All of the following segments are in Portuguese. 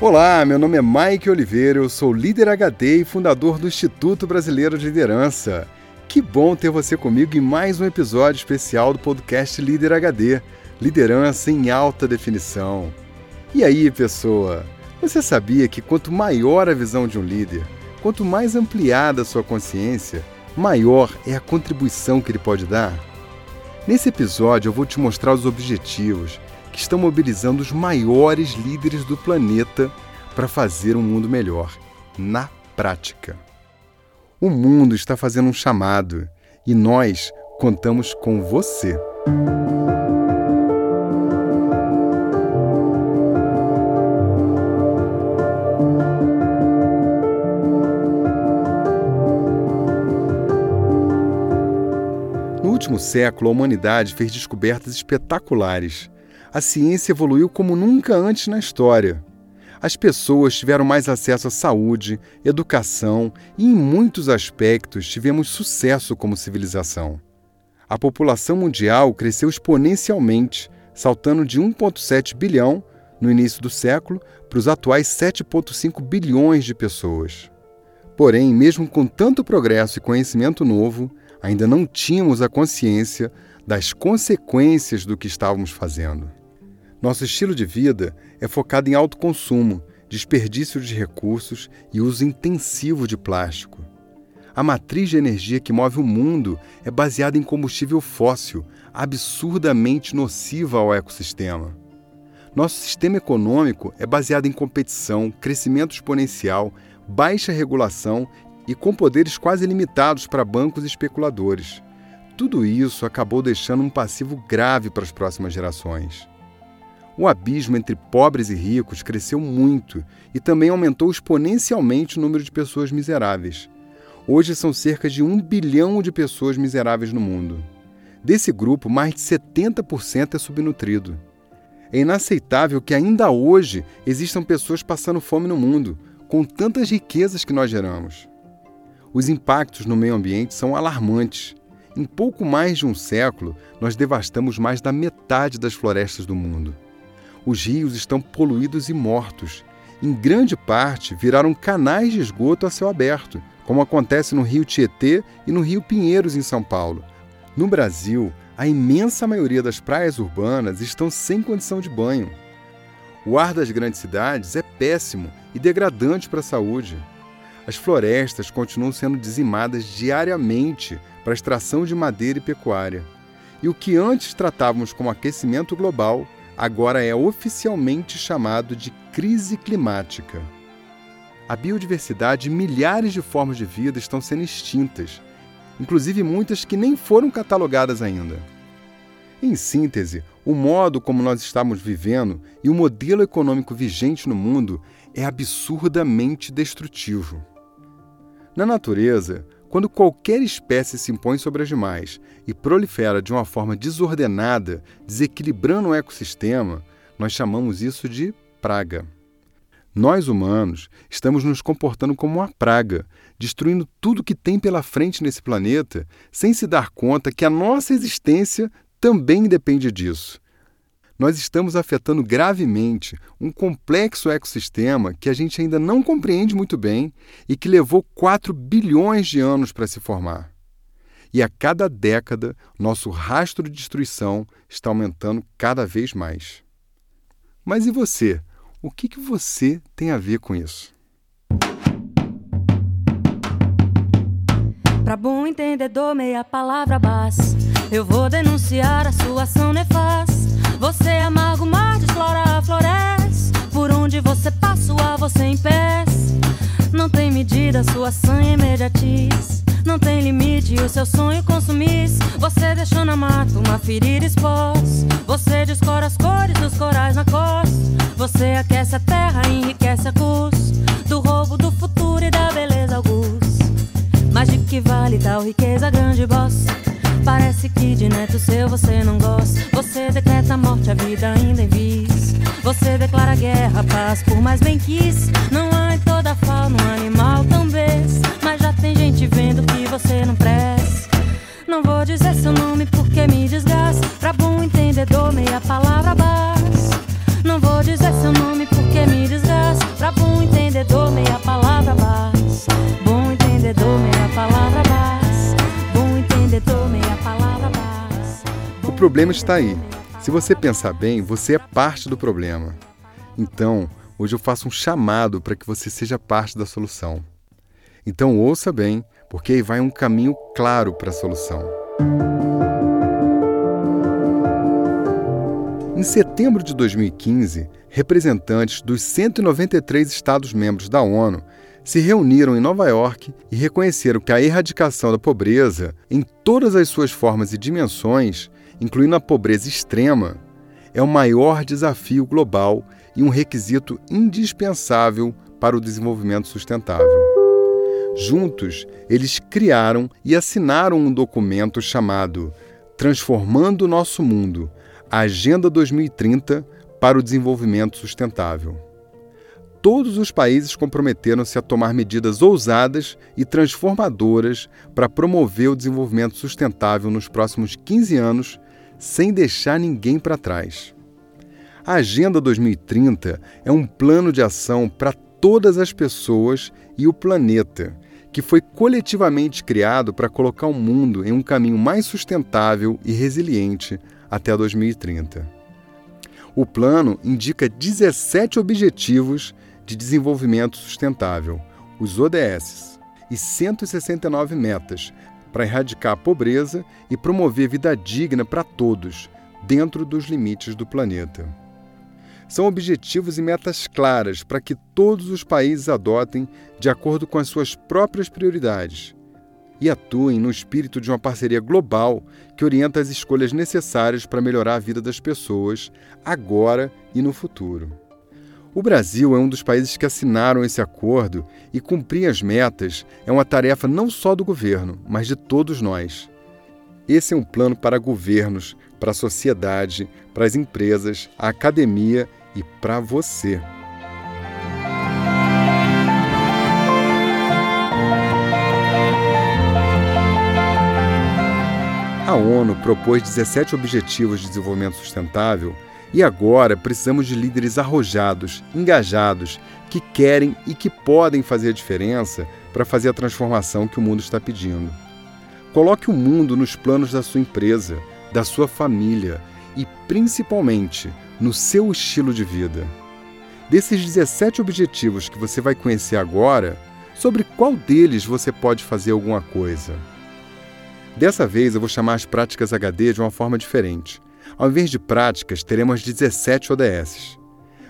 Olá, meu nome é Mike Oliveira, eu sou líder HD e fundador do Instituto Brasileiro de Liderança. Que bom ter você comigo em mais um episódio especial do podcast Líder HD Liderança em Alta Definição. E aí, pessoa? Você sabia que quanto maior a visão de um líder, quanto mais ampliada a sua consciência, maior é a contribuição que ele pode dar? Nesse episódio, eu vou te mostrar os objetivos que estão mobilizando os maiores líderes do planeta para fazer um mundo melhor, na prática. O mundo está fazendo um chamado e nós contamos com você. No último século, a humanidade fez descobertas espetaculares a ciência evoluiu como nunca antes na história. As pessoas tiveram mais acesso à saúde, educação e, em muitos aspectos, tivemos sucesso como civilização. A população mundial cresceu exponencialmente, saltando de 1,7 bilhão no início do século para os atuais 7,5 bilhões de pessoas. Porém, mesmo com tanto progresso e conhecimento novo, ainda não tínhamos a consciência das consequências do que estávamos fazendo. Nosso estilo de vida é focado em alto consumo, desperdício de recursos e uso intensivo de plástico. A matriz de energia que move o mundo é baseada em combustível fóssil, absurdamente nociva ao ecossistema. Nosso sistema econômico é baseado em competição, crescimento exponencial, baixa regulação e com poderes quase limitados para bancos e especuladores. Tudo isso acabou deixando um passivo grave para as próximas gerações. O abismo entre pobres e ricos cresceu muito e também aumentou exponencialmente o número de pessoas miseráveis. Hoje são cerca de um bilhão de pessoas miseráveis no mundo. Desse grupo, mais de 70% é subnutrido. É inaceitável que ainda hoje existam pessoas passando fome no mundo, com tantas riquezas que nós geramos. Os impactos no meio ambiente são alarmantes. Em pouco mais de um século, nós devastamos mais da metade das florestas do mundo os rios estão poluídos e mortos. Em grande parte, viraram canais de esgoto a céu aberto, como acontece no Rio Tietê e no Rio Pinheiros, em São Paulo. No Brasil, a imensa maioria das praias urbanas estão sem condição de banho. O ar das grandes cidades é péssimo e degradante para a saúde. As florestas continuam sendo dizimadas diariamente para extração de madeira e pecuária. E o que antes tratávamos como aquecimento global agora é oficialmente chamado de crise climática. A biodiversidade e milhares de formas de vida estão sendo extintas, inclusive muitas que nem foram catalogadas ainda. Em síntese, o modo como nós estamos vivendo e o modelo econômico vigente no mundo é absurdamente destrutivo. Na natureza, quando qualquer espécie se impõe sobre as demais e prolifera de uma forma desordenada, desequilibrando o ecossistema, nós chamamos isso de praga. Nós humanos estamos nos comportando como uma praga, destruindo tudo que tem pela frente nesse planeta, sem se dar conta que a nossa existência também depende disso nós estamos afetando gravemente um complexo ecossistema que a gente ainda não compreende muito bem e que levou 4 bilhões de anos para se formar. E a cada década, nosso rastro de destruição está aumentando cada vez mais. Mas e você? O que, que você tem a ver com isso? Para bom entendedor, meia palavra basta. Eu vou denunciar a sua ação nefasta seu sonho consumisse. Você deixou na mata uma ferida exposta. Você descora as cores dos corais na costa. Você aquece a terra, enriquece a custo do roubo do futuro e da beleza augusta. Mas de que vale tal riqueza, grande bossa? Parece que de neto seu você não gosta. Você decreta a morte, a vida ainda em vis. Você declara guerra, paz, por mais bem quis. Não problema está aí. Se você pensar bem, você é parte do problema. Então, hoje eu faço um chamado para que você seja parte da solução. Então, ouça bem, porque aí vai um caminho claro para a solução. Em setembro de 2015, representantes dos 193 Estados-membros da ONU se reuniram em Nova York e reconheceram que a erradicação da pobreza, em todas as suas formas e dimensões, incluindo a pobreza extrema, é o maior desafio global e um requisito indispensável para o desenvolvimento sustentável. Juntos, eles criaram e assinaram um documento chamado Transformando o Nosso Mundo Agenda 2030 para o Desenvolvimento Sustentável todos os países comprometeram-se a tomar medidas ousadas e transformadoras para promover o desenvolvimento sustentável nos próximos 15 anos, sem deixar ninguém para trás. A Agenda 2030 é um plano de ação para todas as pessoas e o planeta, que foi coletivamente criado para colocar o mundo em um caminho mais sustentável e resiliente até 2030. O plano indica 17 objetivos de Desenvolvimento Sustentável, os ODS, e 169 metas para erradicar a pobreza e promover vida digna para todos, dentro dos limites do planeta. São objetivos e metas claras para que todos os países adotem de acordo com as suas próprias prioridades e atuem no espírito de uma parceria global que orienta as escolhas necessárias para melhorar a vida das pessoas, agora e no futuro. O Brasil é um dos países que assinaram esse acordo e cumprir as metas é uma tarefa não só do governo, mas de todos nós. Esse é um plano para governos, para a sociedade, para as empresas, a academia e para você. A ONU propôs 17 Objetivos de Desenvolvimento Sustentável e agora precisamos de líderes arrojados, engajados, que querem e que podem fazer a diferença para fazer a transformação que o mundo está pedindo. Coloque o mundo nos planos da sua empresa, da sua família e, principalmente, no seu estilo de vida. Desses 17 objetivos que você vai conhecer agora, sobre qual deles você pode fazer alguma coisa? Dessa vez eu vou chamar as práticas HD de uma forma diferente. Ao invés de práticas, teremos 17 ODS.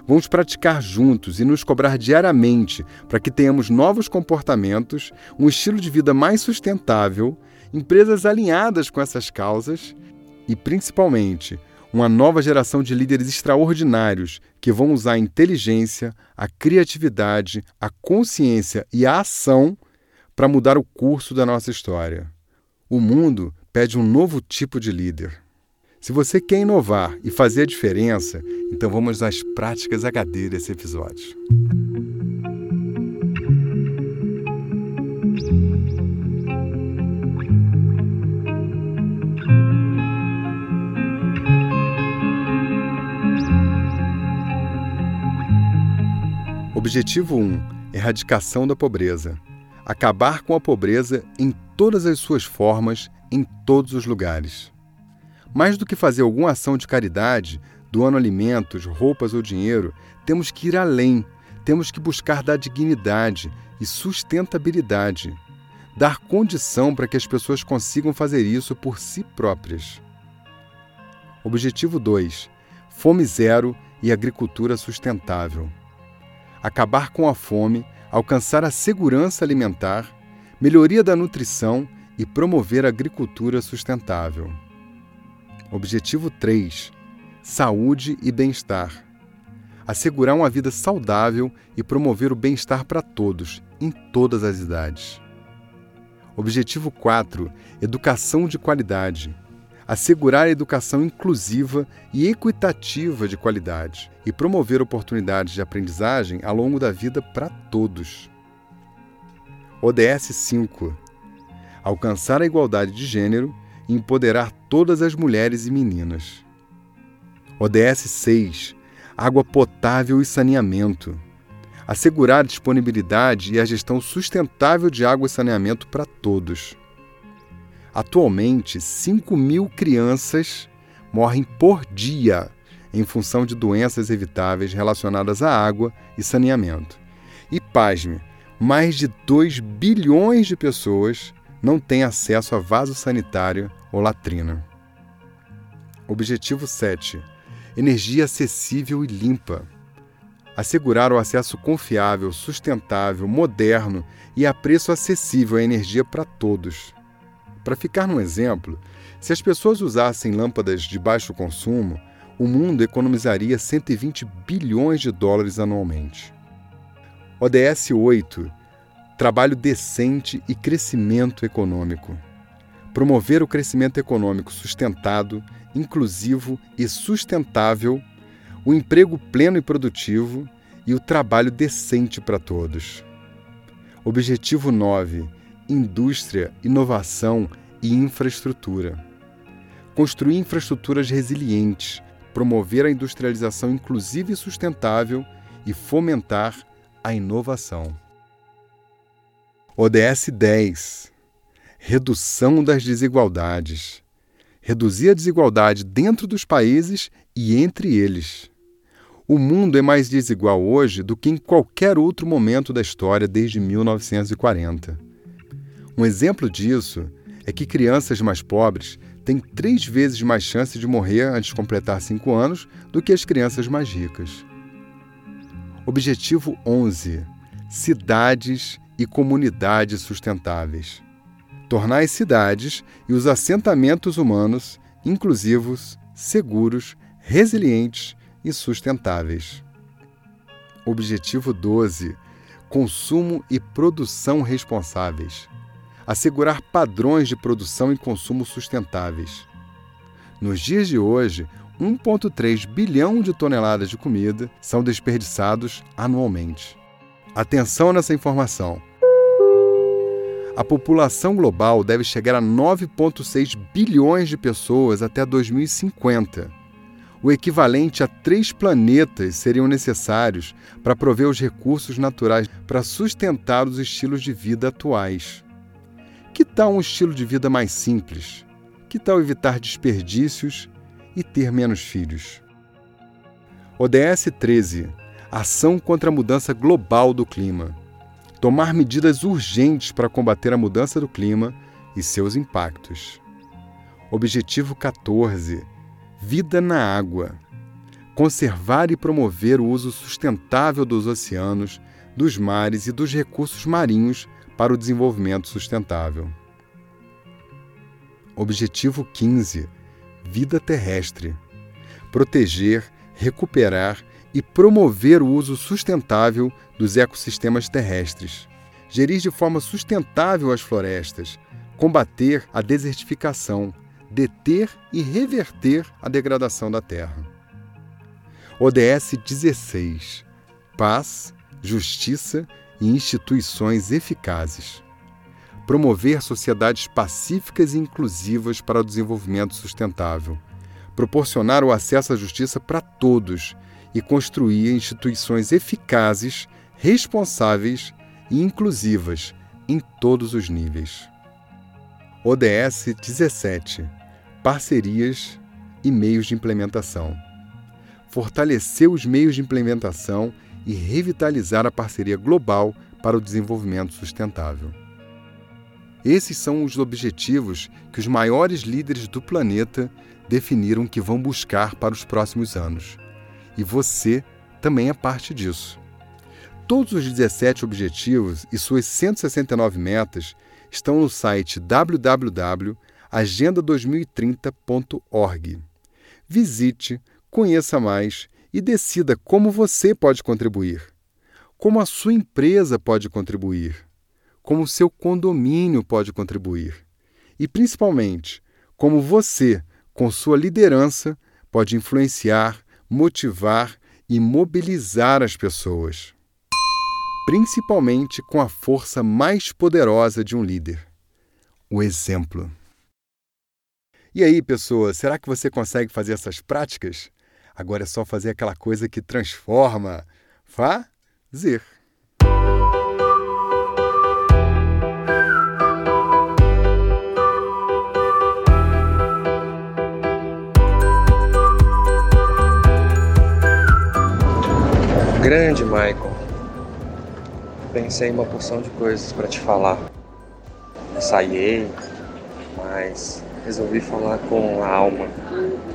Vamos praticar juntos e nos cobrar diariamente para que tenhamos novos comportamentos, um estilo de vida mais sustentável, empresas alinhadas com essas causas e, principalmente, uma nova geração de líderes extraordinários que vão usar a inteligência, a criatividade, a consciência e a ação para mudar o curso da nossa história. O mundo pede um novo tipo de líder. Se você quer inovar e fazer a diferença, então vamos às práticas HD desse episódio. Objetivo 1: Erradicação da pobreza. Acabar com a pobreza em todas as suas formas, em todos os lugares. Mais do que fazer alguma ação de caridade, doando alimentos, roupas ou dinheiro, temos que ir além. Temos que buscar dar dignidade e sustentabilidade. Dar condição para que as pessoas consigam fazer isso por si próprias. Objetivo 2: Fome zero e agricultura sustentável. Acabar com a fome, alcançar a segurança alimentar, melhoria da nutrição e promover a agricultura sustentável. Objetivo 3: Saúde e bem-estar. Assegurar uma vida saudável e promover o bem-estar para todos, em todas as idades. Objetivo 4: Educação de qualidade. Assegurar a educação inclusiva e equitativa de qualidade e promover oportunidades de aprendizagem ao longo da vida para todos. ODS 5: Alcançar a igualdade de gênero e empoderar todas as mulheres e meninas. ODS 6 Água potável e saneamento. Assegurar a disponibilidade e a gestão sustentável de água e saneamento para todos. Atualmente, 5 mil crianças morrem por dia em função de doenças evitáveis relacionadas à água e saneamento. E pasme, mais de 2 bilhões de pessoas não têm acesso a vaso sanitário ou latrina. Objetivo 7. Energia acessível e limpa. Assegurar o acesso confiável, sustentável, moderno e a preço acessível à energia para todos. Para ficar num exemplo, se as pessoas usassem lâmpadas de baixo consumo, o mundo economizaria 120 bilhões de dólares anualmente. ODS 8 Trabalho decente e crescimento econômico. Promover o crescimento econômico sustentado, inclusivo e sustentável, o emprego pleno e produtivo e o trabalho decente para todos. Objetivo 9 Indústria, inovação e infraestrutura. Construir infraestruturas resilientes promover a industrialização inclusiva e sustentável e fomentar a inovação. ODS 10 Redução das desigualdades. Reduzir a desigualdade dentro dos países e entre eles. O mundo é mais desigual hoje do que em qualquer outro momento da história desde 1940. Um exemplo disso é que crianças mais pobres têm três vezes mais chance de morrer antes de completar cinco anos do que as crianças mais ricas. Objetivo 11: Cidades e comunidades sustentáveis. Tornar as cidades e os assentamentos humanos inclusivos, seguros, resilientes e sustentáveis. Objetivo 12: Consumo e produção responsáveis assegurar padrões de produção e consumo sustentáveis. Nos dias de hoje, 1,3 bilhão de toneladas de comida são desperdiçados anualmente. Atenção nessa informação. A população global deve chegar a 9,6 bilhões de pessoas até 2050. O equivalente a três planetas seriam necessários para prover os recursos naturais para sustentar os estilos de vida atuais. Que tal um estilo de vida mais simples? Que tal evitar desperdícios e ter menos filhos? ODS 13 Ação contra a mudança global do clima. Tomar medidas urgentes para combater a mudança do clima e seus impactos. Objetivo 14 Vida na água. Conservar e promover o uso sustentável dos oceanos, dos mares e dos recursos marinhos para o desenvolvimento sustentável. Objetivo 15: Vida terrestre. Proteger, recuperar e promover o uso sustentável dos ecossistemas terrestres. Gerir de forma sustentável as florestas, combater a desertificação, deter e reverter a degradação da terra. ODS 16: Paz, justiça e instituições eficazes. Promover sociedades pacíficas e inclusivas para o desenvolvimento sustentável. Proporcionar o acesso à justiça para todos e construir instituições eficazes, responsáveis e inclusivas em todos os níveis. ODS 17 Parcerias e meios de implementação. Fortalecer os meios de implementação e revitalizar a parceria global para o desenvolvimento sustentável. Esses são os objetivos que os maiores líderes do planeta definiram que vão buscar para os próximos anos. E você também é parte disso. Todos os 17 objetivos e suas 169 metas estão no site www.agenda2030.org. Visite, conheça mais e decida como você pode contribuir, como a sua empresa pode contribuir, como o seu condomínio pode contribuir e, principalmente, como você, com sua liderança, pode influenciar, motivar e mobilizar as pessoas. Principalmente com a força mais poderosa de um líder: o exemplo. E aí, pessoa, será que você consegue fazer essas práticas? Agora é só fazer aquela coisa que transforma. Fazer. Grande Michael. Pensei em uma porção de coisas para te falar. Ensaiei, mas resolvi falar com a alma,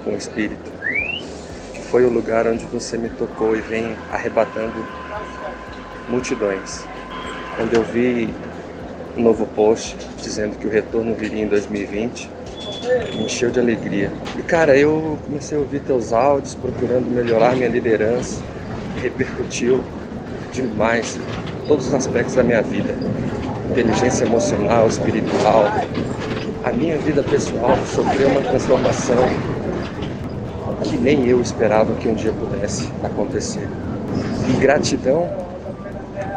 com o espírito. Que foi o lugar onde você me tocou e vem arrebatando multidões. Quando eu vi um novo post dizendo que o retorno viria em 2020, me encheu de alegria. E cara, eu comecei a ouvir teus áudios procurando melhorar minha liderança repercutiu demais todos os aspectos da minha vida. Inteligência emocional, espiritual. A minha vida pessoal sofreu uma transformação que nem eu esperava que um dia pudesse acontecer. E gratidão,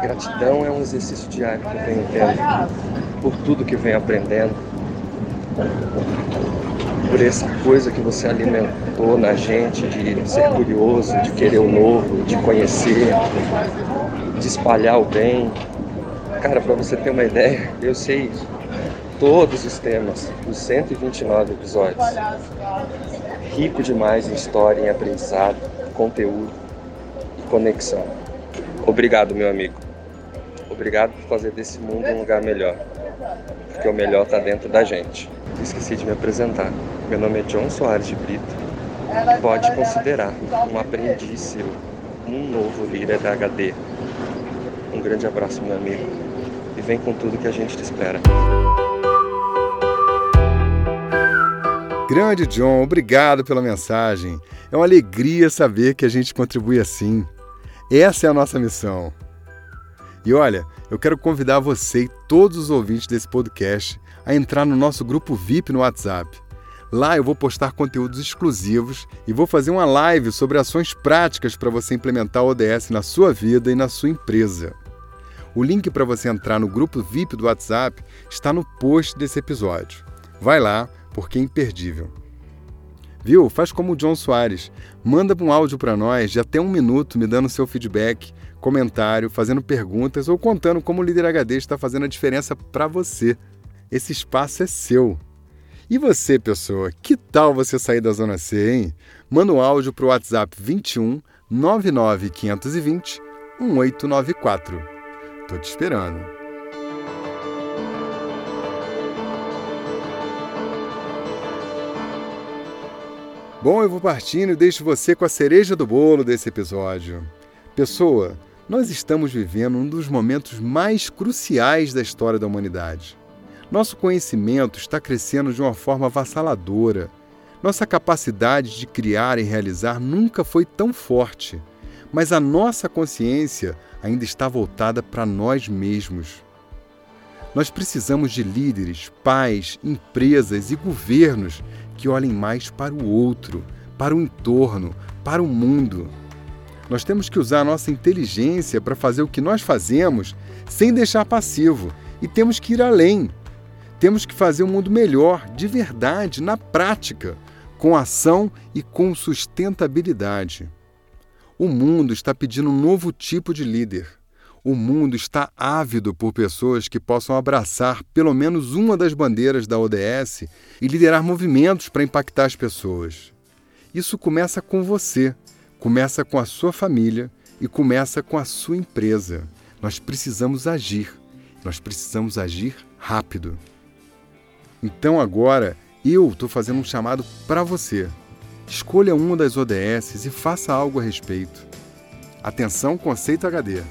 gratidão é um exercício diário que eu venho tendo por tudo que venho aprendendo, por essa coisa que você alimentou na gente de ser curioso, de querer o novo, de conhecer, de espalhar o bem. Cara, para você ter uma ideia, eu sei todos os temas dos 129 episódios. Rico demais em história, em aprendizado, conteúdo e conexão. Obrigado, meu amigo. Obrigado por fazer desse mundo um lugar melhor. Porque o melhor está dentro da gente. Esqueci de me apresentar. Meu nome é John Soares de Brito. Pode considerar um aprendiz seu, um novo líder da HD. Um grande abraço, meu amigo. E vem com tudo que a gente te espera. Grande John, obrigado pela mensagem. É uma alegria saber que a gente contribui assim. Essa é a nossa missão. E olha, eu quero convidar você e todos os ouvintes desse podcast a entrar no nosso grupo VIP no WhatsApp. Lá eu vou postar conteúdos exclusivos e vou fazer uma live sobre ações práticas para você implementar o ODS na sua vida e na sua empresa. O link para você entrar no grupo VIP do WhatsApp está no post desse episódio. Vai lá, porque é imperdível. Viu? Faz como o John Soares. Manda um áudio para nós de até um minuto me dando seu feedback comentário, fazendo perguntas ou contando como o Líder HD está fazendo a diferença para você. Esse espaço é seu. E você, pessoa, que tal você sair da Zona C, hein? Manda um áudio para o WhatsApp 21 99 520 1894. Tô te esperando. Bom, eu vou partindo e deixo você com a cereja do bolo desse episódio. Pessoa, nós estamos vivendo um dos momentos mais cruciais da história da humanidade. Nosso conhecimento está crescendo de uma forma avassaladora. Nossa capacidade de criar e realizar nunca foi tão forte, mas a nossa consciência ainda está voltada para nós mesmos. Nós precisamos de líderes, pais, empresas e governos que olhem mais para o outro, para o entorno, para o mundo. Nós temos que usar a nossa inteligência para fazer o que nós fazemos sem deixar passivo e temos que ir além. Temos que fazer um mundo melhor, de verdade, na prática, com ação e com sustentabilidade. O mundo está pedindo um novo tipo de líder. O mundo está ávido por pessoas que possam abraçar pelo menos uma das bandeiras da ODS e liderar movimentos para impactar as pessoas. Isso começa com você começa com a sua família e começa com a sua empresa. Nós precisamos agir. Nós precisamos agir rápido. Então agora eu estou fazendo um chamado para você. Escolha uma das ODS e faça algo a respeito. Atenção, conceito HD.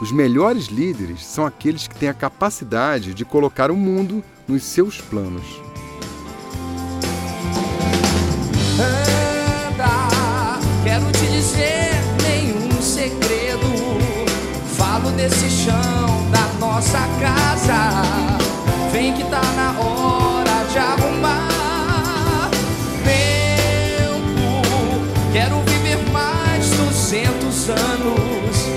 Os melhores líderes são aqueles que têm a capacidade de colocar o mundo nos seus planos. desse chão da nossa casa. Vem que tá na hora de arrumar. Tempo, quero viver mais duzentos anos.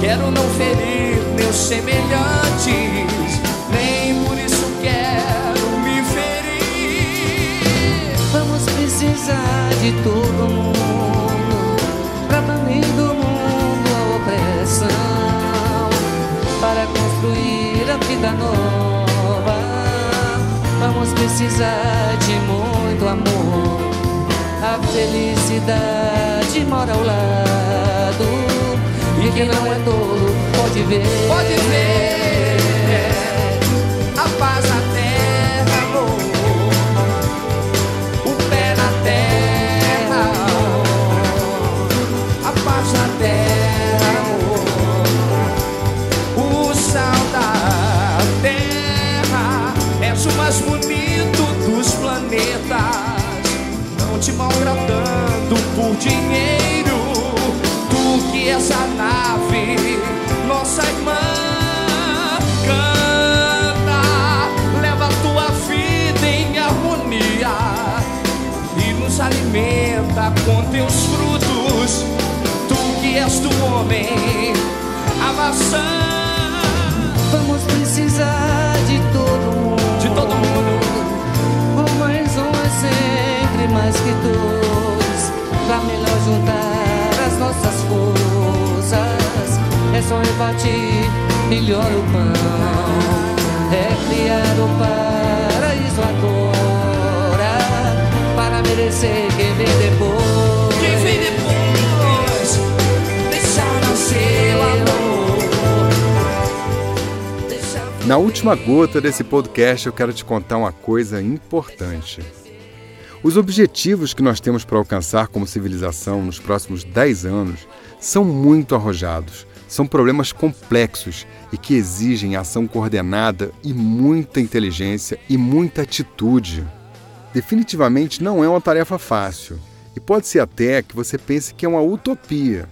Quero não ferir meus semelhantes, nem por isso quero me ferir. Vamos precisar de todo mundo Vamos precisar de muito amor. A felicidade mora ao lado E quem não é tolo pode ver. Pode ver dois. Pra melhor juntar as nossas forças. É só repartir melhor o pão. É criar o paraíso agora. Para merecer quem vem depois. Quem vem depois, deixar nascer o amor. Na última gota desse podcast, eu quero te contar uma coisa importante. Os objetivos que nós temos para alcançar como civilização nos próximos 10 anos são muito arrojados, são problemas complexos e que exigem ação coordenada e muita inteligência e muita atitude. Definitivamente não é uma tarefa fácil e pode ser até que você pense que é uma utopia.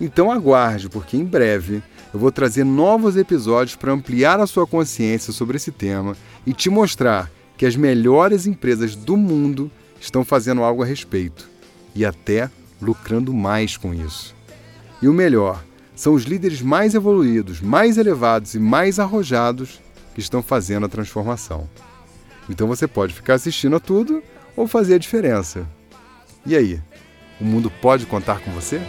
Então aguarde, porque em breve eu vou trazer novos episódios para ampliar a sua consciência sobre esse tema e te mostrar que as melhores empresas do mundo estão fazendo algo a respeito e até lucrando mais com isso. E o melhor, são os líderes mais evoluídos, mais elevados e mais arrojados que estão fazendo a transformação. Então você pode ficar assistindo a tudo ou fazer a diferença. E aí, o mundo pode contar com você?